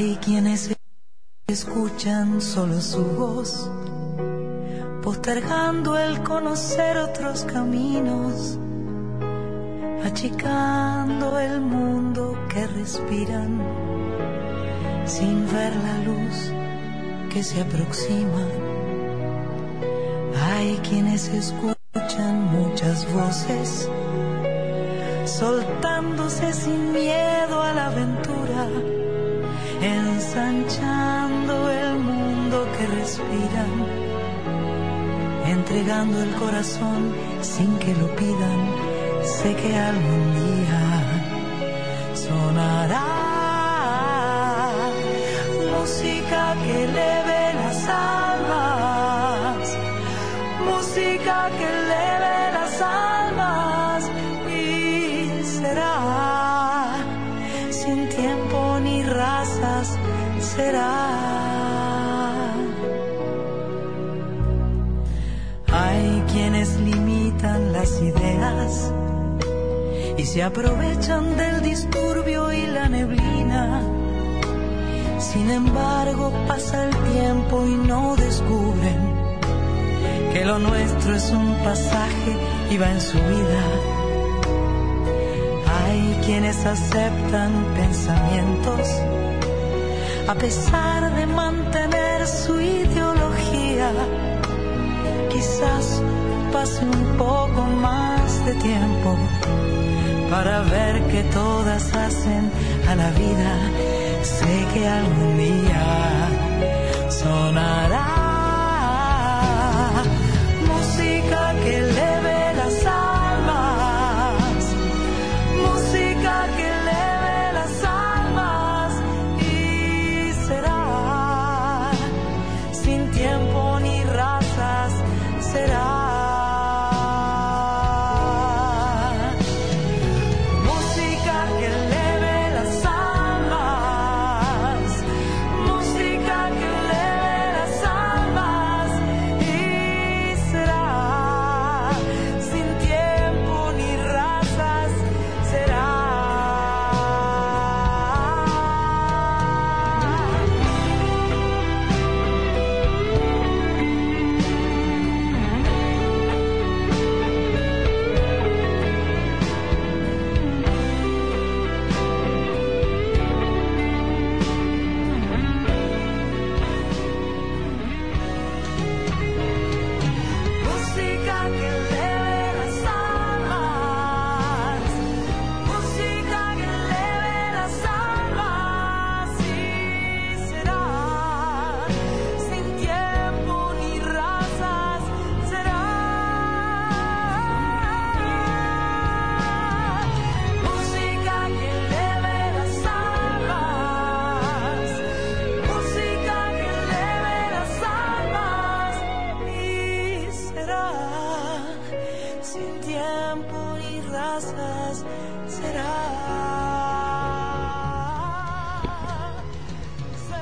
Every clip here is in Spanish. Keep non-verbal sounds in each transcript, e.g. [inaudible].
Hay quienes escuchan solo su voz, postergando el conocer otros caminos, achicando el mundo que respiran, sin ver la luz que se aproxima. Hay quienes escuchan muchas voces, soltándose sin miedo a la aventura, ensanchando el mundo que respiran, entregando el corazón sin que lo pidan. Sé que algún día sonará música que eleve las almas, música que eleve las almas quienes limitan las ideas y se aprovechan del disturbio y la neblina. Sin embargo, pasa el tiempo y no descubren que lo nuestro es un pasaje y va en su vida. Hay quienes aceptan pensamientos a pesar de mantener su ideología. Quizás pase un poco más de tiempo para ver que todas hacen a la vida. Sé que algún día sonará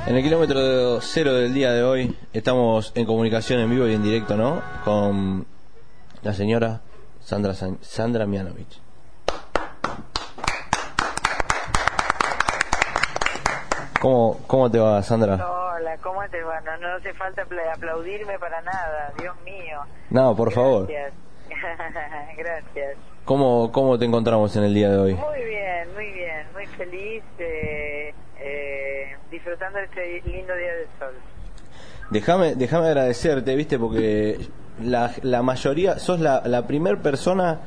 En el kilómetro cero del día de hoy estamos en comunicación en vivo y en directo, ¿no? Con la señora Sandra San- Sandra Mianovich. ¿Cómo, ¿Cómo te va, Sandra? Hola, ¿cómo te va? No, no hace falta apla- aplaudirme para nada, Dios mío. No, por favor. Gracias. [laughs] Gracias. ¿Cómo, ¿Cómo te encontramos en el día de hoy? Muy bien, muy bien, muy feliz, eh, eh, disfrutando este lindo día del sol. Déjame, déjame agradecerte, viste, porque la, la mayoría, sos la, la primer persona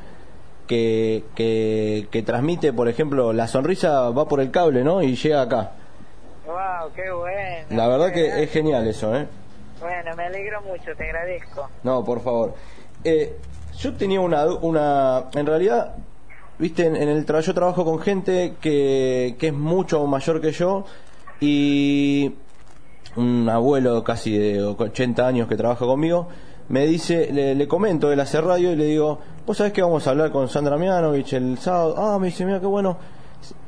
que, que, que transmite, por ejemplo, la sonrisa va por el cable, ¿no? Y llega acá. ¡Wow! ¡Qué bueno! La verdad que es genial eso, ¿eh? Bueno, me alegro mucho, te agradezco. No, por favor. Eh, yo tenía una, una... En realidad, viste, en, en el trabajo yo trabajo con gente que, que es mucho mayor que yo y un abuelo casi de 80 años que trabaja conmigo me dice, le, le comento, él hace radio y le digo, vos sabés que vamos a hablar con Sandra Mianovich el sábado. Ah, me dice, mira qué bueno.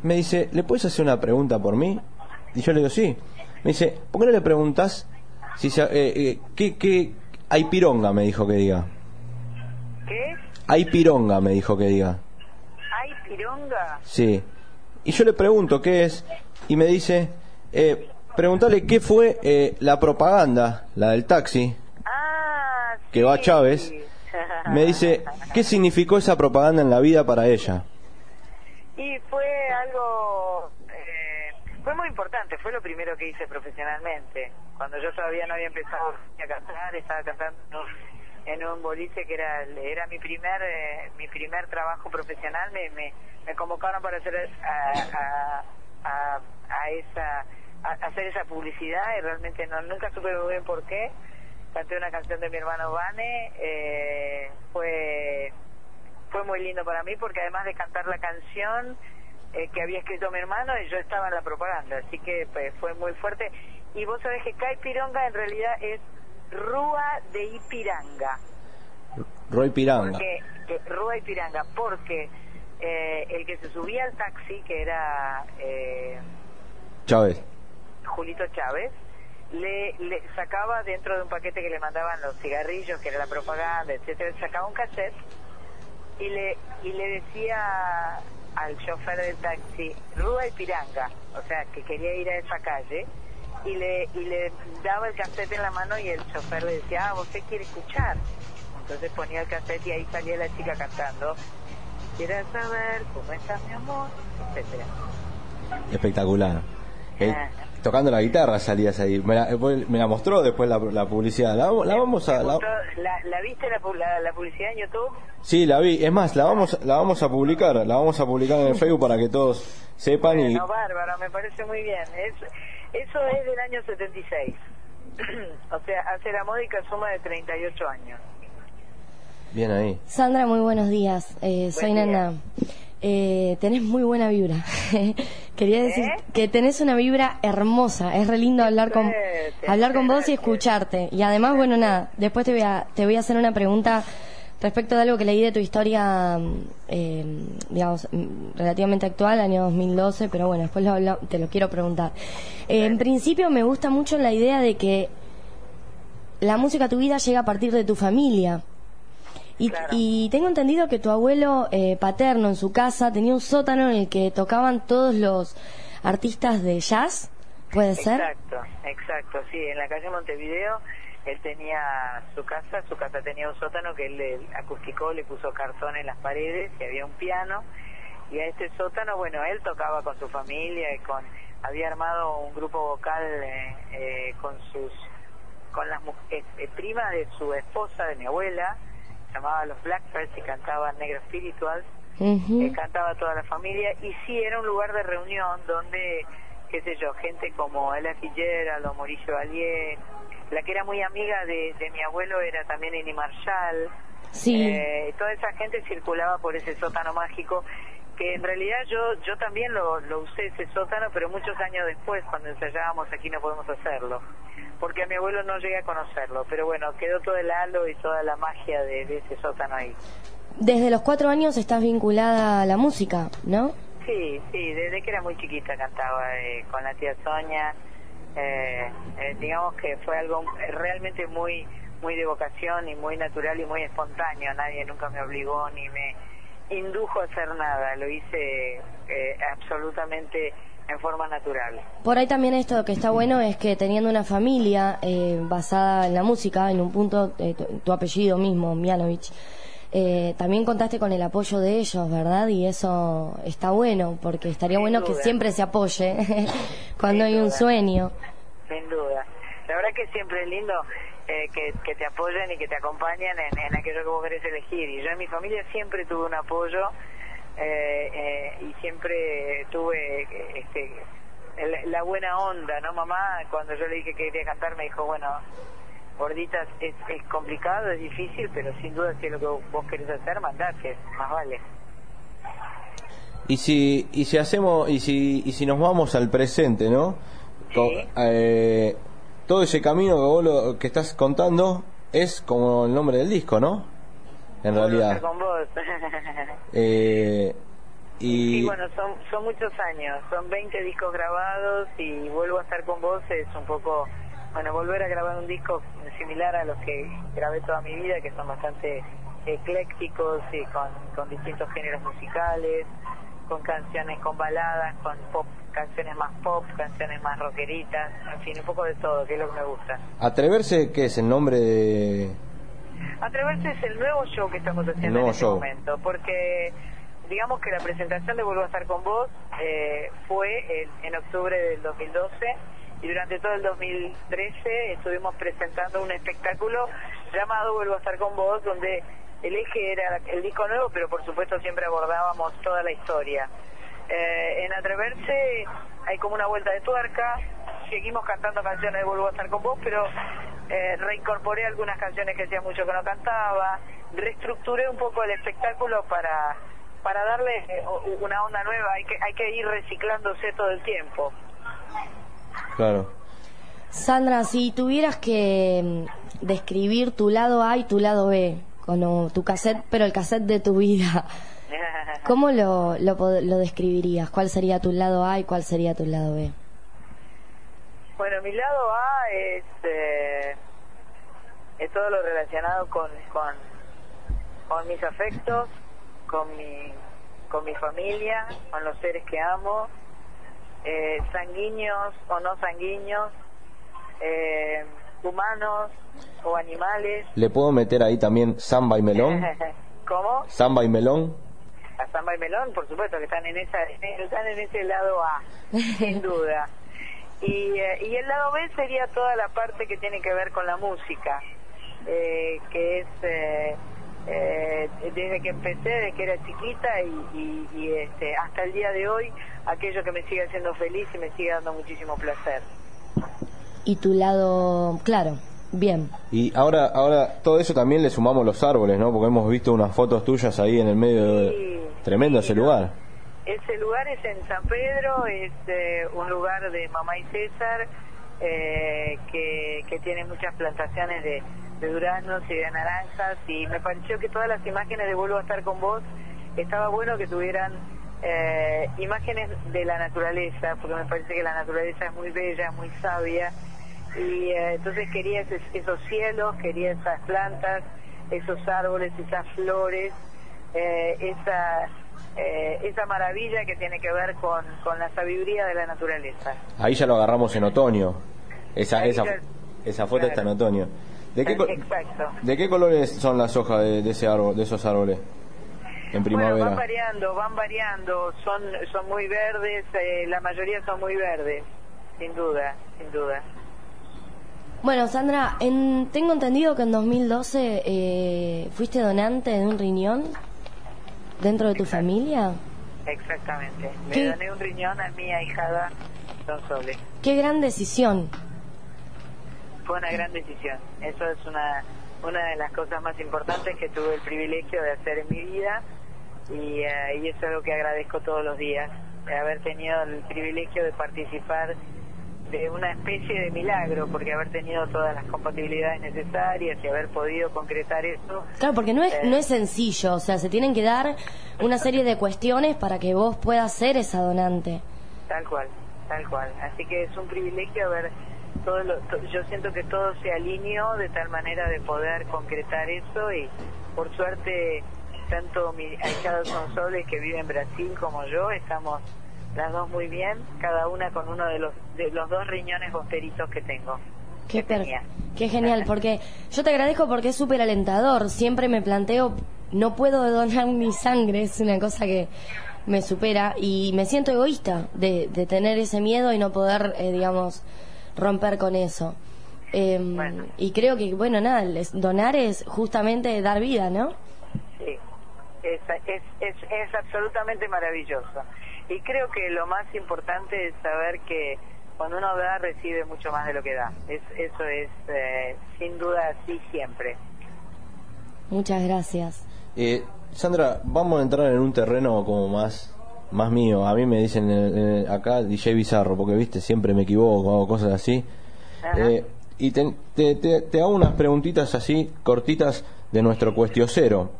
Me dice, ¿le puedes hacer una pregunta por mí? Y yo le digo, sí. Me dice, ¿por qué no le preguntas si se, eh, eh, qué, qué hay pironga? Me dijo que diga. ¿Qué? Hay pironga, me dijo que diga. ¿Hay pironga? Sí. Y yo le pregunto qué es y me dice, eh, preguntarle qué fue eh, la propaganda, la del taxi, Ah, que va. Chávez. Me dice, ¿qué significó esa propaganda en la vida para ella? Y fue algo, eh, fue muy importante, fue lo primero que hice profesionalmente. Cuando yo todavía no había empezado a cantar, estaba cantando en un, en un boliche que era era mi primer eh, mi primer trabajo profesional, me, me, me convocaron para hacer a, a, a, a esa a hacer esa publicidad y realmente no nunca supe muy bien por qué. Canté una canción de mi hermano Vane, eh, fue fue muy lindo para mí porque además de cantar la canción eh, que había escrito mi hermano, yo estaba en la propaganda, así que pues, fue muy fuerte. Y vos sabés que Caipironga en realidad es Rúa de Ipiranga, Roy Piranga. porque que- Rúa Ipiranga, porque eh, el que se subía al taxi, que era eh, Chávez. Julito Chávez, le, le sacaba dentro de un paquete que le mandaban los cigarrillos, que era la propaganda, etcétera, sacaba un cassette y le y le decía al chofer del taxi Rúa y Piranga, o sea, que quería ir a esa calle y le y le daba el cassette en la mano y el chofer le decía, ah, usted quiere escuchar. Entonces ponía el cassette y ahí salía la chica cantando, quieres saber cómo está mi amor, etcétera. Espectacular. Eh, Ah. Tocando la guitarra salías ahí. Me la, eh, me la mostró después la, la publicidad. La, vamos- la vamos a... ¿Te la-? ¿La, la viste la, pu- la, la publicidad en YouTube? sí, la vi. Es más, la vamos, la vamos a publicar. La vamos a publicar en el Facebook para que todos sepan y... No, bárbaro, me parece muy bien. Es, eso es del año 76. [clears throat] o sea, hace la módica suma de 38 años. Bien ahí. Sandra, muy buenos días. Eh, soy día. Nana. Eh, tenés muy buena vibra. [laughs] Quería decir ¿Eh? que tenés una vibra hermosa. Es re lindo hablar con hablar con vos y escucharte. Y además, bueno, nada. Después te voy a te voy a hacer una pregunta respecto de algo que leí de tu historia, eh, digamos, relativamente actual, año 2012. Pero bueno, después lo habla- te lo quiero preguntar. Eh, en principio, me gusta mucho la idea de que la música a tu vida llega a partir de tu familia. Y, Claro. y tengo entendido que tu abuelo eh, paterno en su casa tenía un sótano en el que tocaban todos los artistas de jazz, ¿puede ser? Exacto, exacto, sí, en la calle Montevideo él tenía su casa, su casa tenía un sótano que él le acusticó, le puso cartón en las paredes y había un piano y a este sótano, bueno, él tocaba con su familia y con había armado un grupo vocal eh, eh, con sus con las eh, eh, primas de su esposa, de mi abuela, llamaba Los Blackbirds y cantaban Negro Spirituals que cantaba toda la familia y sí era un lugar de reunión donde qué sé yo gente como Ella Fitzgerald o Mauricio Valier la que era muy amiga de, de mi abuelo era también Eni Marshall Sí. Eh, toda esa gente circulaba por ese sótano mágico que en realidad yo yo también lo, lo usé ese sótano pero muchos años después cuando ensayábamos aquí no podemos hacerlo porque a mi abuelo no llegué a conocerlo pero bueno quedó todo el halo y toda la magia de, de ese sótano ahí Desde los cuatro años estás vinculada a la música, ¿no? Sí, sí, desde que era muy chiquita cantaba eh, con la tía Sonia. Eh, eh, digamos que fue algo realmente muy muy de vocación y muy natural y muy espontáneo. Nadie nunca me obligó ni me indujo a hacer nada. Lo hice eh, absolutamente en forma natural. Por ahí también esto que está bueno es que teniendo una familia eh, basada en la música, en un punto, eh, tu, tu apellido mismo, Mianovich, eh, también contaste con el apoyo de ellos, ¿verdad? Y eso está bueno, porque estaría Sin bueno que siempre se apoye [laughs] cuando Sin hay un sueño. Sin duda. La verdad que siempre es lindo eh, que, que te apoyen y que te acompañen en, en aquello que vos querés elegir. Y yo en mi familia siempre tuve un apoyo eh, eh, y siempre tuve este, el- la buena onda, ¿no, mamá? Cuando yo le dije que quería cantar, me dijo, bueno, gorditas, es, es complicado, es difícil, pero sin duda si es lo que vos querés hacer, mandate, más vale. Y si, y si hacemos, y si, y si nos vamos al presente, ¿no? Sí. eh, todo ese camino que vos lo, que estás contando es como el nombre del disco, ¿no? En a realidad. estar con vos. [laughs] Eh, y Sí, bueno, son, son muchos años, son 20 discos grabados y vuelvo a estar con vos es un poco, bueno, volver a grabar un disco similar a los que grabé toda mi vida, que son bastante eclécticos y con, con distintos géneros musicales, con canciones, con baladas, con pop canciones más pop, canciones más rockeritas, en fin, un poco de todo, que es lo que me gusta. Atreverse, ¿qué es el nombre de...? Atreverse es el nuevo show que estamos haciendo en este momento, porque digamos que la presentación de Vuelvo a estar con vos eh, fue en, octubre del 2012 y durante todo el 2013 estuvimos presentando un espectáculo llamado Vuelvo a estar con vos, donde el eje era el disco nuevo, pero por supuesto siempre abordábamos toda la historia. Eh, en Atreverse hay como una vuelta de tuerca, seguimos cantando canciones de Vuelvo a estar con vos, pero eh, reincorporé algunas canciones que hacía mucho que no cantaba, reestructuré un poco el espectáculo para para darle eh, una onda nueva, hay que hay que ir reciclándose todo el tiempo. Claro. Sandra, si tuvieras que mm, describir tu lado A y tu lado B, como tu cassette, pero el cassette de tu vida, [laughs] ¿cómo lo, lo, lo describirías? ¿Cuál sería tu lado A y cuál sería tu lado B? Bueno, mi lado A es, eh, es todo lo relacionado con, con, con mis afectos, con mi, con mi familia, con los seres que amo, eh, sanguíneos o no sanguíneos, eh, humanos o animales. ¿Le puedo meter ahí también samba y melón? [laughs] ¿Cómo? Samba y melón. A samba y melón, por supuesto, que están en, esa, están en ese lado A, sin [laughs] duda. Y, eh, y el lado B sería toda la parte que tiene que ver con la música, eh, que es eh, eh, desde que empecé, desde que era chiquita y, y, este, hasta el día de hoy, aquello que me sigue haciendo feliz y me sigue dando muchísimo placer. Y tu lado, claro, bien. Y ahora, ahora todo eso también le sumamos los árboles, ¿no? Porque hemos visto unas fotos tuyas ahí en el medio de... Tremendo ese lugar. Ese lugar es en San Pedro, es eh, un lugar de Mamá y César, eh, que, que tiene muchas plantaciones de, de duranos y de naranjas y me pareció que todas las imágenes de Vuelvo a estar con vos estaba bueno que tuvieran eh, imágenes de la naturaleza, porque me parece que la naturaleza es muy bella, muy sabia y eh, entonces quería esos, cielos, quería esas plantas, esos árboles, esas flores, eh, esa esa maravilla que tiene que ver con, con la sabiduría de la naturaleza. Ahí ya lo agarramos en otoño. Esa, esa, esa foto está en otoño. ¿De qué, ¿De qué colores son las hojas de, ese árbol, de esos árboles? En primavera. van variando, van variando, son son muy verdes, eh, la mayoría son muy verdes, sin duda, sin duda. Bueno, Sandra, en, tengo entendido que en 2012 eh, fuiste donante de un riñón dentro de tu familia. Exactamente. Le doné un riñón a mi ahijada Don Sole. Qué gran decisión fue una gran decisión. Eso es una, una de las cosas más importantes que tuve el privilegio de hacer en mi vida y, eh, y eso es algo que agradezco todos los días, de haber tenido el privilegio de participar de una especie de milagro, porque haber tenido todas las compatibilidades necesarias y haber podido concretar eso. Claro, porque no es, no es eh, sencillo, o sea, se tienen que dar una serie de cuestiones para que vos puedas ser esa donante. Tal cual, tal cual. Así que es un privilegio haber todo yo siento que todo se alineó de tal manera de poder concretar eso y por suerte tanto mi ahijado Sonsoles que vive en Brasil como yo estamos las dos muy bien, cada una con uno de los de los dos riñones bosteritos que tengo. Qué, qué genial, [laughs] porque yo te agradezco porque es súper alentador. Siempre me planteo, no puedo donar [laughs] mi sangre, es una cosa que me supera y me siento egoísta de, de tener ese miedo y no poder, eh, digamos, romper con eso. Em, y creo que, bueno, nada, donar es justamente dar vida, ¿no? Sí, es, es, es, es absolutamente maravilloso. Y creo que lo más importante es saber que cuando uno da, recibe mucho más de lo que da. Es, eso es, eh, sin duda, así siempre. Muchas gracias. Eh, Sandra, vamos a entrar en un terreno como más más mío. A mí me dicen eh, acá DJ Bizarro, porque viste, siempre me equivoco, hago cosas así. Eh, y te, te, hago unas preguntitas así, cortitas, de nuestro cuestiocero.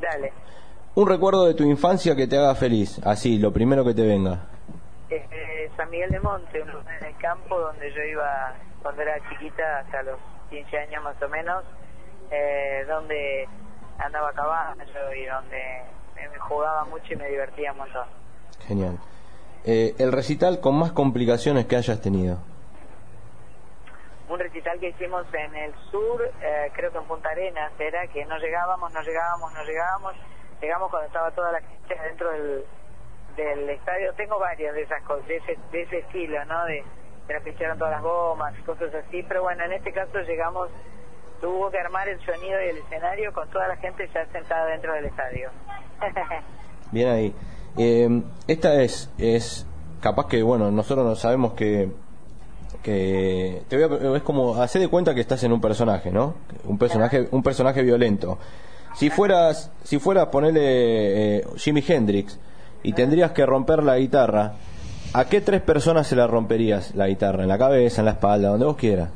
Dale. Un recuerdo de tu infancia que te haga feliz, así, lo primero que te venga. Eh, San Miguel de Monte, en el campo donde yo iba cuando era chiquita, hasta los 15 años más o menos, donde andaba caballo y donde me jugaba mucho y me divertía montón. Genial. eh, el recital con más complicaciones que hayas tenido. Un recital que hicimos en el sur, eh, creo que en Punta Arenas, era que no llegábamos, no llegábamos, no llegábamos. Llegamos cuando estaba toda la gente dentro del, del estadio. Tengo varias de esas cosas, de ese, de ese estilo, ¿no? De, de que echaron todas las gomas, cosas así. Pero bueno, en este caso llegamos, tuvo que armar el sonido y el escenario con toda la gente ya sentada dentro del estadio. [laughs] Bien ahí. Eh, esta es, es capaz que, bueno, nosotros no sabemos que, que te voy a- es como, hacer de cuenta que estás en un personaje, ¿no? Un personaje, un personaje violento. Si fueras, si fueras ponerle eh, Jimi Hendrix y tendrías que romper la guitarra, ¿a qué tres personas se la romperías la guitarra? ¿En la cabeza, en la espalda, donde vos quieras?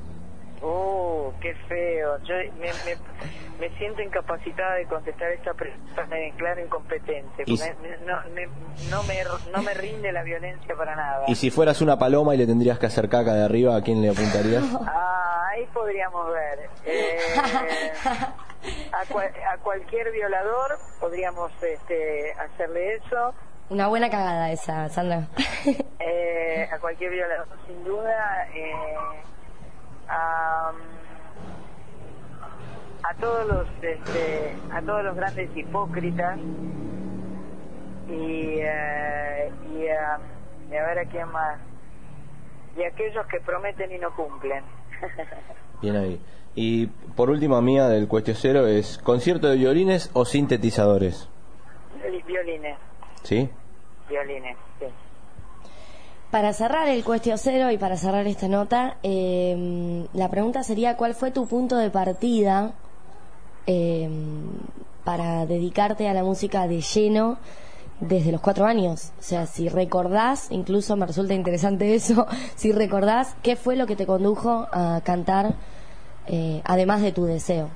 Uh, qué feo. Yo me, me, me siento incapacitada de contestar esta pregunta, me declaro incompetente. Y Me- me- no, me, no, me, no me rinde la violencia para nada. Y si fueras una paloma y le tendrías que hacer caca de arriba, ¿a quién le apuntarías? Ah, ahí podríamos ver. Eh, [laughs] a, cual- a cualquier violador podríamos este, hacerle eso. Una buena cagada esa, Sandra. [laughs] Eh, a cualquier violador, sin duda. Eh, a, a todos los este, a todos los grandes hipócritas y, eh, y, a, y a ver a quién más y a aquellos que prometen y no cumplen [laughs] Bien ahí. Y por última mía del cuestión cero es concierto de violines o sintetizadores, Vi- violines ¿sí? violines sí. Para cerrar el cuestión cero y para cerrar esta nota, eh, la pregunta sería cuál fue tu punto de partida eh, para dedicarte a la música de lleno desde los cuatro años. O sea, si recordás, incluso me resulta interesante [laughs] eso, si recordás qué fue lo que te condujo a cantar, eh, además de tu deseo.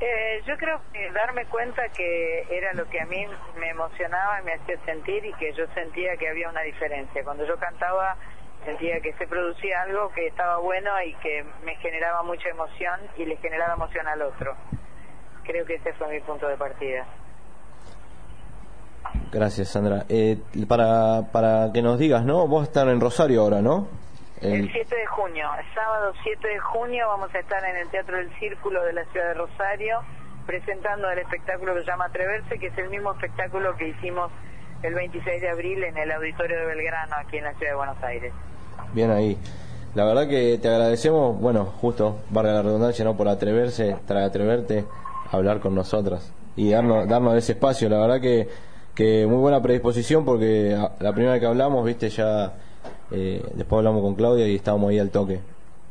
Eh, yo creo que darme cuenta que era lo que a mí me emocionaba y me hacía sentir y que yo sentía que había una diferencia. Cuando yo cantaba sentía que se producía algo que estaba bueno y que me generaba mucha emoción y le generaba emoción al otro. Creo que ese fue mi punto de partida. Gracias, Sandra. Eh, para, para que nos digas, ¿no? Vos estás en Rosario ahora, ¿no? El El- 7 de junio, sábado 7 de junio vamos a estar en el Teatro del Círculo de la ciudad de Rosario presentando el espectáculo que se llama Atreverse, que es el mismo espectáculo que hicimos el 26 de abril en el Auditorio de Belgrano, aquí en la ciudad de Buenos Aires. Bien ahí. La verdad que te agradecemos, bueno, justo, valga la redundancia, ¿no? Por atreverse, para atreverte a hablar con nosotras y darnos, darnos ese espacio. La verdad que, que muy buena predisposición porque la primera vez que hablamos, viste, ya eh, después hablamos con Claudia y estábamos ahí al toque.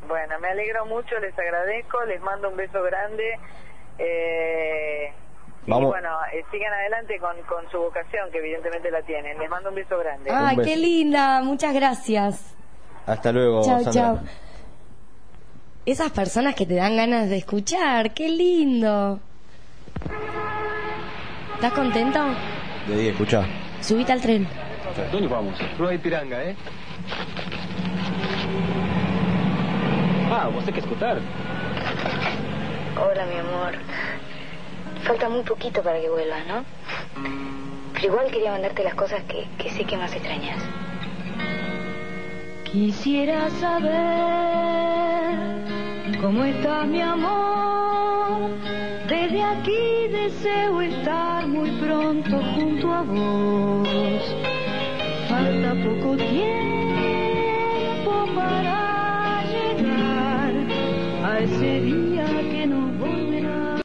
Bueno, me alegro mucho, les agradezco, les mando un beso grande. Eh, Vamos. Y bueno, eh, sigan adelante con, con su vocación, que evidentemente la tienen. Les mando un beso grande. Ay, beso. qué linda, muchas gracias. Hasta luego, Chao, Sandra. chao. Esas personas que te dan ganas de escuchar, qué lindo. ¿Estás contento? De día, escuchá. Subite al tren. ¿Dónde vamos? No hay piranga, ¿eh? Ah, vos tenés que escuchar. Hola, mi amor. Falta muy poquito para que vuelvas, ¿no? Pero igual quería mandarte las cosas que, que sé que más extrañas. Quisiera saber cómo está mi amor. Desde aquí deseo estar muy pronto junto a vos. Falta poco tiempo